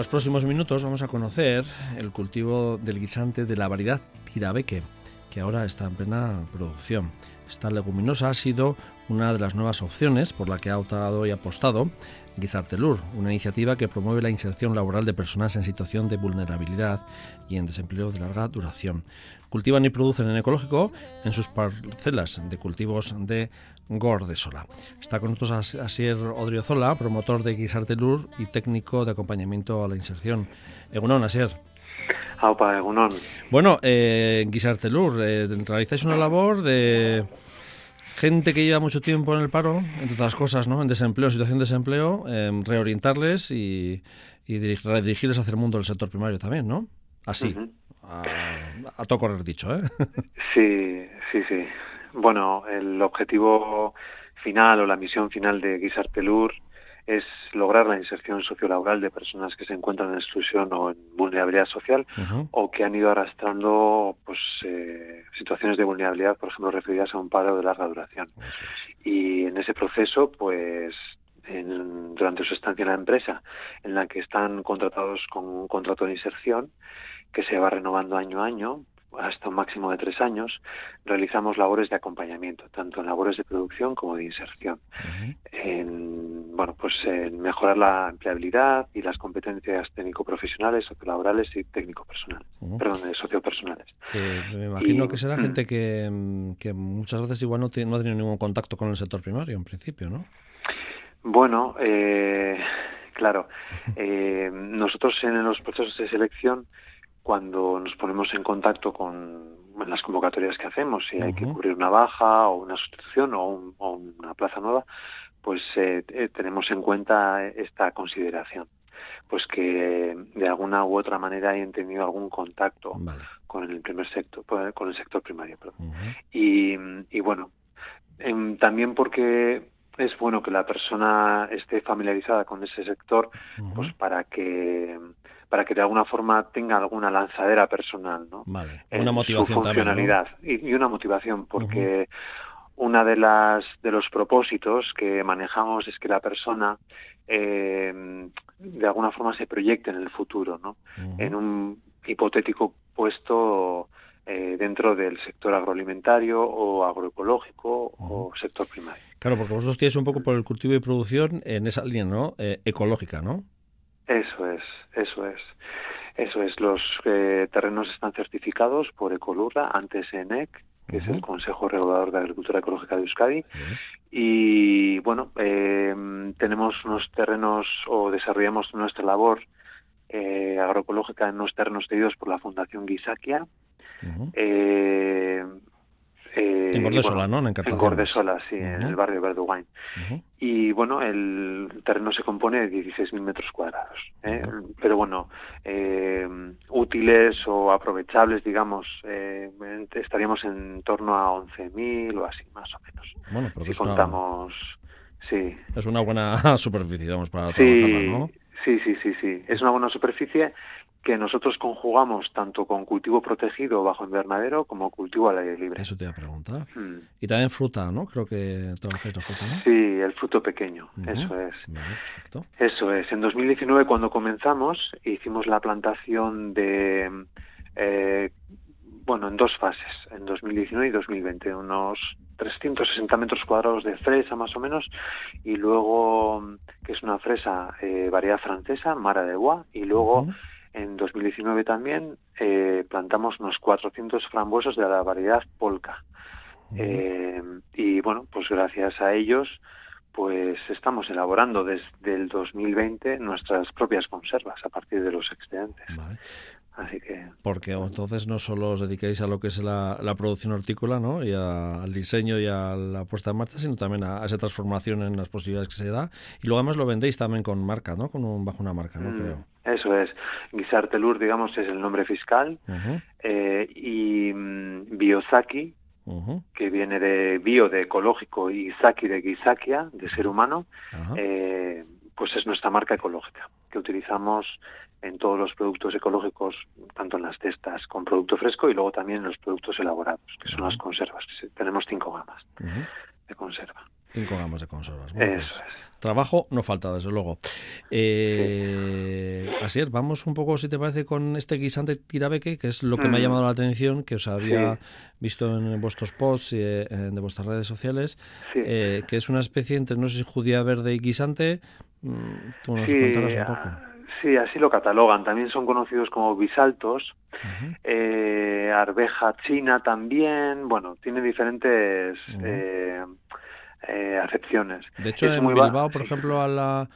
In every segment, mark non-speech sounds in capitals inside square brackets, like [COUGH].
Los próximos minutos vamos a conocer el cultivo del guisante de la variedad Tirabeque, que ahora está en plena producción. Esta leguminosa ha sido una de las nuevas opciones por la que ha optado y apostado Guisartelur, una iniciativa que promueve la inserción laboral de personas en situación de vulnerabilidad y en desempleo de larga duración. Cultivan y producen en ecológico en sus parcelas de cultivos de Gordesola. Está con nosotros Asier Odriozola, promotor de Guisartelur y técnico de acompañamiento a la inserción. Egunon, Asier. Aupa, Egunon. Bueno, eh, Guisartelur, eh, realizáis una labor de gente que lleva mucho tiempo en el paro, entre otras cosas, ¿no? En desempleo, situación de desempleo, em, reorientarles y, redirigirles hacia el mundo del sector primario también, ¿no? Así, a, a, todo correr dicho, ¿eh? Sí, sí, sí. Bueno, el objetivo final o la misión final de Guisartelur es lograr la inserción sociolaboral de personas que se encuentran en exclusión o en vulnerabilidad social o que han ido arrastrando pues eh, situaciones de vulnerabilidad, por ejemplo, referidas a un paro de larga duración. Y en ese proceso, pues durante su estancia en la empresa, en la que están contratados con un contrato de inserción que se va renovando año a año, hasta un máximo de tres años, realizamos labores de acompañamiento, tanto en labores de producción como de inserción, en, bueno, pues en mejorar la empleabilidad y las competencias técnico-profesionales, sociolaborales y técnico-personales, perdón, sociopersonales. Eh, me imagino que será gente [CLEARS THROAT] que, muchas veces igual no, no ha tenido ningún contacto con el sector primario, en principio, ¿no? Bueno, eh, claro, eh, nosotros en los procesos de selección cuando nos ponemos en contacto con las convocatorias que hacemos, si hay que cubrir una baja o una sustitución o, una plaza nueva, pues eh, eh, tenemos en cuenta esta consideración. Pues que de alguna u otra manera hayan tenido algún contacto con el primer sector con el sector primario y, y, bueno em, también porque es bueno que la persona esté familiarizada con ese sector pues para que para que de alguna forma tenga alguna lanzadera personal, ¿no? Vale, una motivación funcionalidad y, una motivación, porque una de las de los propósitos que manejamos es que la persona eh, de alguna forma se proyecte en el futuro, ¿no? En un hipotético puesto eh, dentro del sector agroalimentario o agroecológico o sector primario. Claro, porque vosotros tienes un poco por el cultivo y producción en esa línea, ¿no? Eh, ecológica, ¿no? Eso es, eso es. Eso es, los eh, terrenos están certificados por Ecolurra, antes ENEC, que es el Consejo Regulador de Agricultura Ecológica de Euskadi. Y bueno, eh, tenemos unos terrenos o desarrollamos nuestra labor eh, agroecológica en unos terrenos cedidos por la Fundación Guisaquia. Eh, en Gordesola, ¿no? En, Gordesola, sí, en el barrio de Verdugain. Y bueno, el terreno se compone de 16.000 metros cuadrados. ¿eh? Pero bueno, eh, útiles o aprovechables, digamos, eh, estaríamos en torno a 11.000 o así, más o menos. Bueno, pero si contamos... Sí. Es una buena [LAUGHS] superficie, vamos, para trabajar, ¿no? Sí, sí, sí, sí. Es una buena superficie que nosotros conjugamos tanto con cultivo protegido bajo invernadero como cultivo al aire libre. Eso te iba a preguntar. Mm. Y también fruta, ¿no? Creo que trabajáis la fruta, ¿no? Sí, el fruto pequeño, eso es. perfecto. Eso es. En 2019 cuando comenzamos hicimos la plantación de, eh, bueno, en dos fases, en 2019 y 2020, unos 360 metros cuadrados de fresa más o menos y luego que es una fresa eh, variedad francesa, Mara de Bois y luego en 2019 también eh, plantamos unos 400 frambuesos de la variedad polka. Eh, y bueno, pues gracias a ellos, pues estamos elaborando desde el 2020 nuestras propias conservas a partir de los excedentes. Así que... Porque entonces no solo os dedicáis a lo que es la, producción hortícola ¿no? y al diseño y a la puesta en marcha, sino también a, esa transformación en las posibilidades que se da. Y luego además lo vendéis también con marca, ¿no? Con un, bajo una marca, ¿no? Mm, Creo. Eso es. Guisartelur, digamos, es el nombre fiscal. Eh, y mm, Biosaki, que viene de bio, de ecológico, y Saki de Gisakia, de ser humano, eh, pues es nuestra marca ecológica, que utilizamos en todos los productos ecológicos, tanto en las cestas con producto fresco y luego también en los productos elaborados, que son las conservas. Tenemos cinco gamas de conserva. 5 gramos de conservas. Pues, trabajo no falta, desde luego. Eh, Así es, vamos un poco, si te parece, con este guisante tirabeque, que es lo que me ha mm. llamado la atención, que os había visto en vuestros posts eh, de vuestras redes sociales, eh, que es una especie entre, no sé si judía verde y guisante. Mm, tú nos contarás un poco. Ah, sí, así lo catalogan. También son conocidos como bisaltos. eh, arveja china también. Bueno, tiene diferentes eh, eh, acepciones. De hecho, en Bilbao, por ejemplo, a la,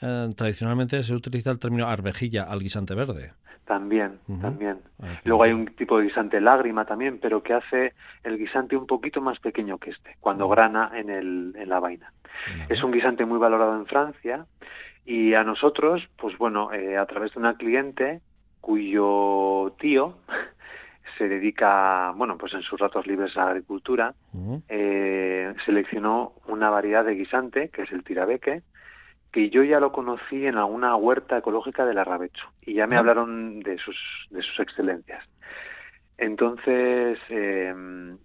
eh, tradicionalmente se utiliza el término arvejilla al guisante verde. También, también. Luego hay un tipo de guisante lágrima también, pero que hace el guisante un poquito más pequeño que este, cuando grana en, el, en la vaina. Es un guisante muy valorado en Francia y a nosotros, pues bueno, eh, a través de una cliente cuyo tío [LAUGHS] se dedica, bueno, pues en sus ratos libres a la agricultura, eh, seleccionó una variedad de guisante, que es el tirabeque, que yo ya lo conocí en alguna huerta ecológica del Arrabecho, y ya me ah. hablaron de sus, de sus excelencias. Entonces, eh,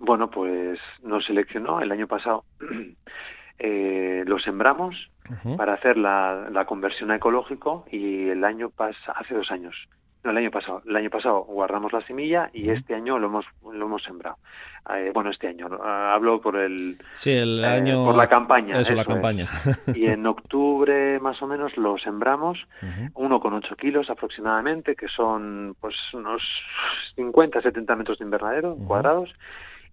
bueno, pues nos seleccionó el año pasado, [CLEARS THROAT] eh, lo sembramos para hacer la, la, conversión a ecológico y el año pasado, hace dos años, no, el año pasado. El año pasado guardamos la semilla y este año lo hemos lo hemos sembrado. Eh, bueno, este año. hablo por el. Sí, el eh, año. por la campaña. Eso, la campaña. [LAUGHS] Y en octubre más o menos lo sembramos, uno con ocho kilos aproximadamente, que son pues unos 50, 70 metros de invernadero cuadrados.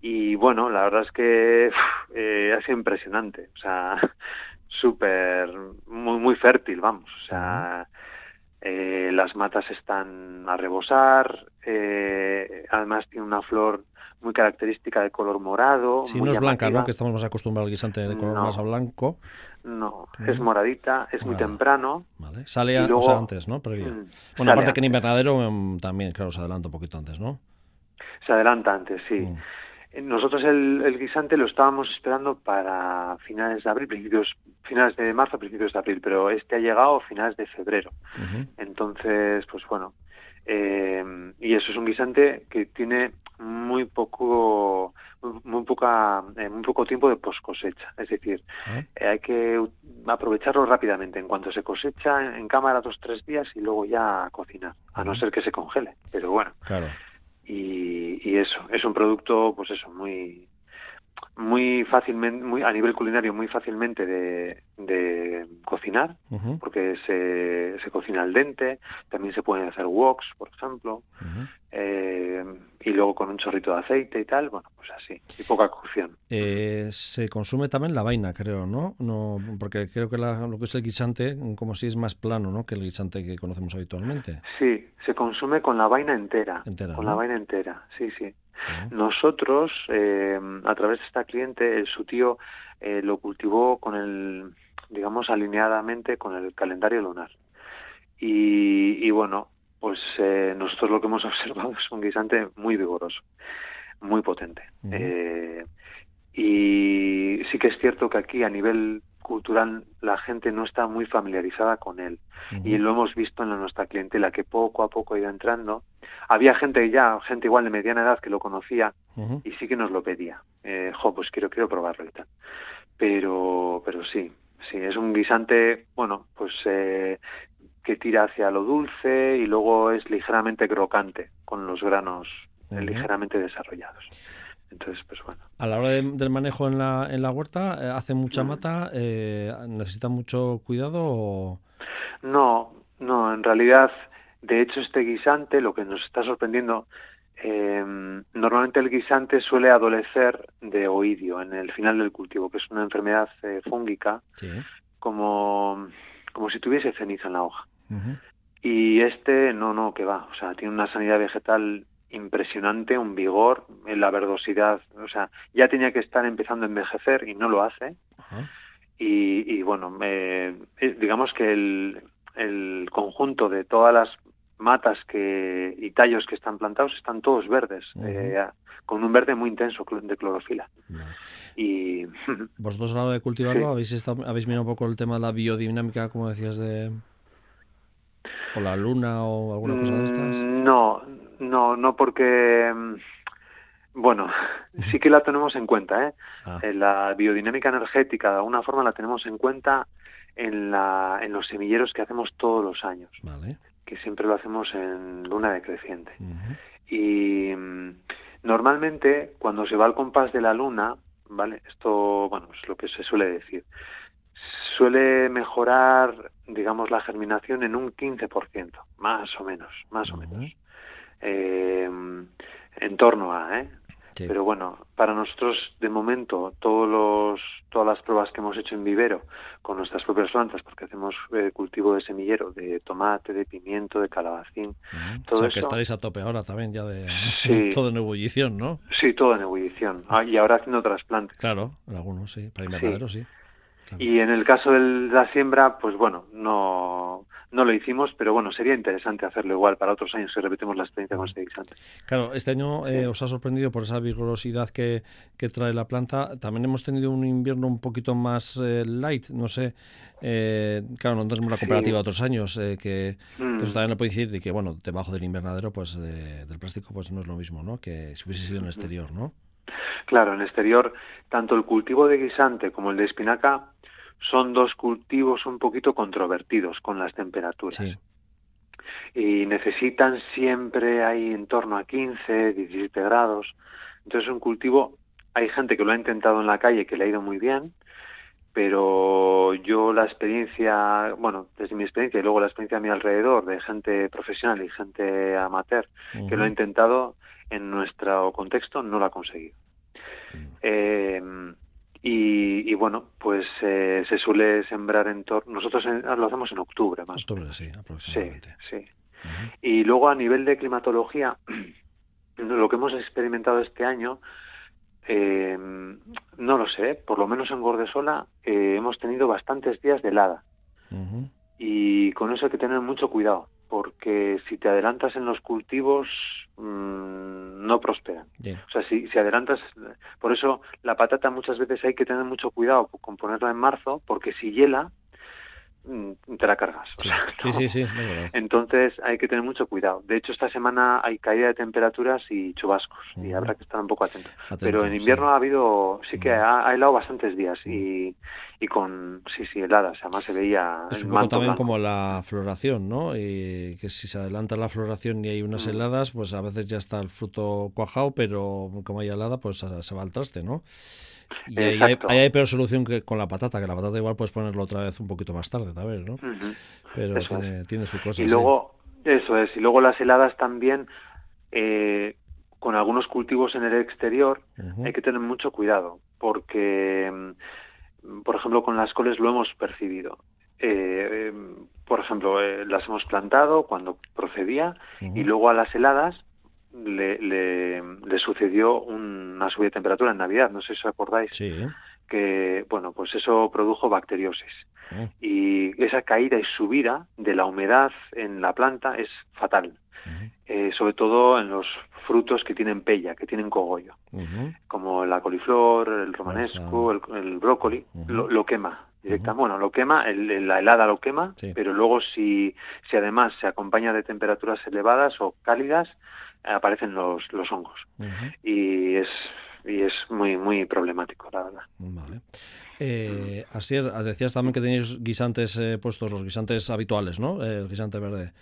Y bueno, la verdad es que eh, ha sido impresionante. O sea, [LAUGHS] súper, muy, muy fértil, vamos. O sea. Eh, las matas están a rebosar, eh, además tiene una flor muy característica de color morado. Sí, no es blanca, ¿no? Que estamos más acostumbrados al guisante de color más a blanco. No, es moradita, es muy temprano. Vale. Sale antes, ¿no? Mm, bueno, aparte que en invernadero em, también, claro, se adelanta un poquito antes, ¿no? Se adelanta antes, sí. Mm. Nosotros el, guisante lo estábamos esperando para finales de abril, principios, finales de marzo, principios de abril, pero este ha llegado a finales de febrero. Entonces, pues bueno, eh, y eso es un guisante que tiene muy poco muy poca eh, muy poco tiempo de post cosecha es decir ah. eh, hay que aprovecharlo rápidamente. En cuanto se cosecha en cámara dos tres días y luego ya cocinar a no ser que se congele. Pero bueno claro y, eso es un producto pues eso muy muy fácilmente muy a nivel culinario muy fácilmente de, de cocinar porque se, se cocina al dente también se pueden hacer woks por ejemplo eh, y luego con un chorrito de aceite y tal, bueno, pues así, y poca cocción. Eh, se consume también la vaina, creo, ¿no? no porque creo que lo que es el guisante, como si es más plano, ¿no? Que el guisante que conocemos habitualmente. Sí, se consume con la vaina entera. con la vaina entera, sí, sí. Nosotros, eh, a través de esta cliente, su tío lo cultivó con el, digamos, alineadamente con el calendario lunar. Y, y bueno, pues eh, nosotros lo que hemos [LAUGHS] observado es un guisante muy vigoroso, muy potente. eh, y sí que es cierto que aquí a nivel cultural la gente no está muy familiarizada con él. Y lo hemos visto en nuestra clientela que poco a poco ha ido entrando. Había gente ya gente igual de mediana edad que lo conocía y sí que nos lo pedía. Eh, jo pues quiero quiero probarlo y tal. Pero pero sí sí es un guisante bueno pues eh, que tira hacia lo dulce y luego es ligeramente crocante con los granos ligeramente desarrollados. Entonces, pues bueno. A la hora del manejo en la, en la huerta, eh, ¿hace mucha mata? Eh, ¿Necesita mucho cuidado? O... No, no, en realidad, de hecho, este guisante, lo que nos está sorprendiendo, em, normalmente el guisante suele adolecer de oidio en el final del cultivo, que es una enfermedad eh, fúngica, como, como si tuviese ceniza en la hoja. Y este no, no, que va. O sea, tiene una sanidad vegetal impresionante, un vigor, la verdosidad. O sea, ya tenía que estar empezando a envejecer y no lo hace. y, bueno, eh, digamos que el, el conjunto de todas las matas que y tallos que están plantados están todos verdes, eh, con un verde muy intenso de clorofila. Y [LAUGHS] vosotros a la hora de cultivarlo habéis habéis mirado un poco el tema de la biodinámica, como decías de o la luna o alguna cosa de estas? Mm, no, no, no porque mm, Bueno, [LAUGHS] sí que la tenemos en cuenta. ¿eh? Ah. En la biodinámica energética, de alguna forma, la tenemos en cuenta en, la, en los semilleros que hacemos todos los años, Vale. que siempre lo hacemos en luna decreciente. Y mm, normalmente, cuando se va al compás de la luna, ¿vale? Esto, bueno, es lo que se suele decir. Suele mejorar, digamos, la germinación en un 15%, más o menos, más o menos. Eh, en torno a, ¿eh? Sí. Pero bueno, para nosotros, de momento, todos los, todas las pruebas que hemos hecho en vivero con nuestras propias plantas, porque hacemos eh, cultivo de semillero, de tomate, de pimiento, de calabacín, todo o sea, que eso- estaréis a tope ahora también ya de Sí. [LAUGHS] todo en ebullición, ¿no? sí, todo en ebullición. Ah, y ahora haciendo trasplantes. Claro, en algunos sí, para invernaderos sí. Claro. Y en el caso de la siembra, pues bueno, no, no lo hicimos, pero bueno, sería interesante hacerlo igual para otros años si repetimos la experiencia con guisante. Claro, este año eh, Sí. os ha sorprendido por esa vigorosidad que, que trae la planta. También hemos tenido un invierno un poquito más eh, light, no sé. eh, claro, no tenemos la Sí. comparativa de otros años, eh, que, Mm. eso también lo puede decir, y que bueno, debajo del invernadero, pues de- del plástico, pues no es lo mismo, ¿no? Que si hubiese sido en el exterior, ¿no? Claro, en exterior, tanto el cultivo de guisante como el de espinaca son dos cultivos un poquito controvertidos con las temperaturas. Sí. Y necesitan siempre ahí en torno a 15, 17 grados. Entonces un cultivo, hay gente que lo ha intentado en la calle que le ha ido muy bien, pero yo la experiencia, bueno, desde mi experiencia y luego la experiencia a mi alrededor de gente profesional y gente amateur que lo ha intentado en nuestro contexto no lo ha conseguido. Eh, y, y bueno, pues eh, se suele sembrar en torno. Nosotros en- lo hacemos en octubre más. Octubre, sí. Sí, aproximadamente. sí. Ujú. Y luego a nivel de climatología, [CLEARS THROAT] lo que hemos experimentado este año, eh, no lo sé, por lo menos en Gordesola eh, hemos tenido bastantes días de helada. Y con eso hay que tener mucho cuidado, porque si te adelantas en los cultivos, mm, no prosperan. O sea, si, si adelantas, por eso la patata muchas veces hay que tener mucho cuidado con ponerla en marzo, porque si hiela, te la cargas. O Sí, sea, sí, no. sí. Entonces hay que tener mucho cuidado. De hecho, esta semana hay caída de temperaturas y chubascos y habrá que estar un poco atento. Atento, Pero en sí. invierno ha habido, sí que ha, ha helado bastantes días y, y con, sí, sí, heladas. Además se veía Es un poco también blanco. como la floración, ¿no? Y que si se adelanta la floración y hay unas Mm. heladas, pues a veces ya está el fruto cuajado, pero como hay helada, pues se va al traste, ¿no? Y ahí hay, ahí hay peor solución que con la patata, que la patata igual puedes ponerlo otra vez un poquito más tarde, ¿no? Pero tiene, tiene su cosa. Y sí. luego, eso es, y luego las heladas también, eh, con algunos cultivos en el exterior, hay que tener mucho cuidado, porque, mm, por ejemplo, con las coles lo hemos percibido. Eh, eh, por ejemplo, eh, las hemos plantado cuando procedía y luego a las heladas le, le, le sucedió una subida de temperatura en Navidad, no sé si os acordáis, Sí. ¿eh? Que, bueno, pues eso produjo bacteriosis. Ah, y esa caída y subida de la humedad en la planta es fatal, eh, sobre todo en los frutos que tienen pella, que tienen cogollo, como la coliflor, el romanesco, el, el brócoli, lo, lo quema directamente. Bueno, lo quema, el- la helada lo quema, Sí. pero luego si, si además se acompaña de temperaturas elevadas o cálidas, aparecen los, los hongos. Y es y es muy muy problemático, la verdad. Vale. Eh, Asier, decías también que tenéis guisantes eh, puestos, los guisantes habituales, ¿no? Eh, el guisante verde.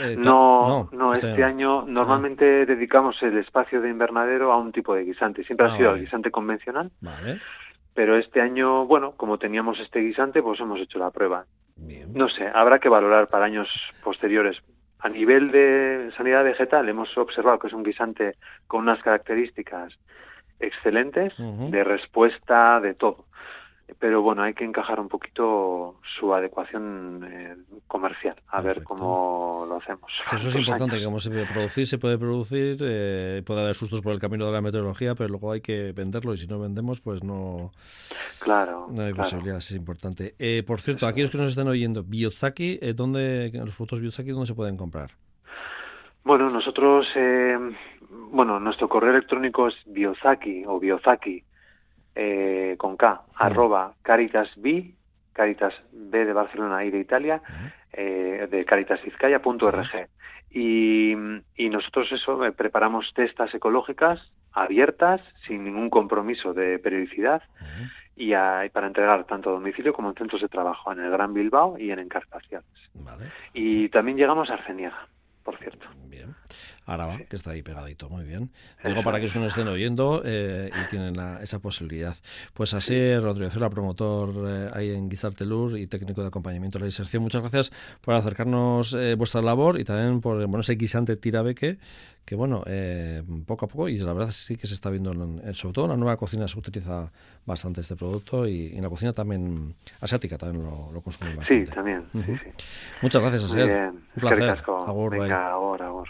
Eh, No, no, este, no. año normalmente dedicamos el espacio de invernadero a un tipo de guisante. Siempre Ah, ha sido vale. el guisante convencional, Vale, pero este año, bueno, como teníamos este guisante, pues hemos hecho la prueba. bien. No sé, habrá que valorar para años posteriores. A nivel de sanidad vegetal hemos observado que es un guisante con unas características excelentes de respuesta de todo. Pero bueno, hay que encajar un poquito su adecuación eh, comercial, a ver cómo lo hacemos. Eso es importante, que como se puede producir, se puede producir, eh, puede haber sustos por el camino de la meteorología, pero luego hay que venderlo y si no vendemos, pues no, Claro, no hay claro. posibilidades, es importante. Eh, por cierto, aquellos que nos estén oyendo, Biozaki, eh, ¿dónde, los frutos Biozaki, ¿dónde se pueden comprar? Bueno, nosotros, eh, bueno, nuestro correo electrónico es biozaki o biozaki eh, con K, arroba caritasb, caritas B de Barcelona y de Italia, eh, de caritasvizcaya.org. Y, y nosotros eso, eh, preparamos cestas ecológicas abiertas, sin ningún compromiso de periodicidad, y, para entregar tanto a domicilio como en centros de trabajo, en el Gran Bilbao y en Encartaciones. Y también llegamos a Arceniega, por cierto. Bien. Araba, que está ahí pegadito, muy bien. Digo [LAUGHS] para que nos estén oyendo eh, y tienen esa posibilidad. Pues así, Rodrigo Cela, promotor eh, ahí en Guizartelur y técnico de acompañamiento a la inserción. Muchas gracias por acercarnos eh, vuestra labor y también por bueno, ese guisante tirabeque que bueno, poco a poco, y la verdad sí que se está viendo, sobre todo en la nueva cocina se utiliza bastante este producto y, en la cocina también asiática también lo, lo consumimos bastante. Sí, también. Muchas gracias, Asier. Un placer. Venga, ahora, ahora.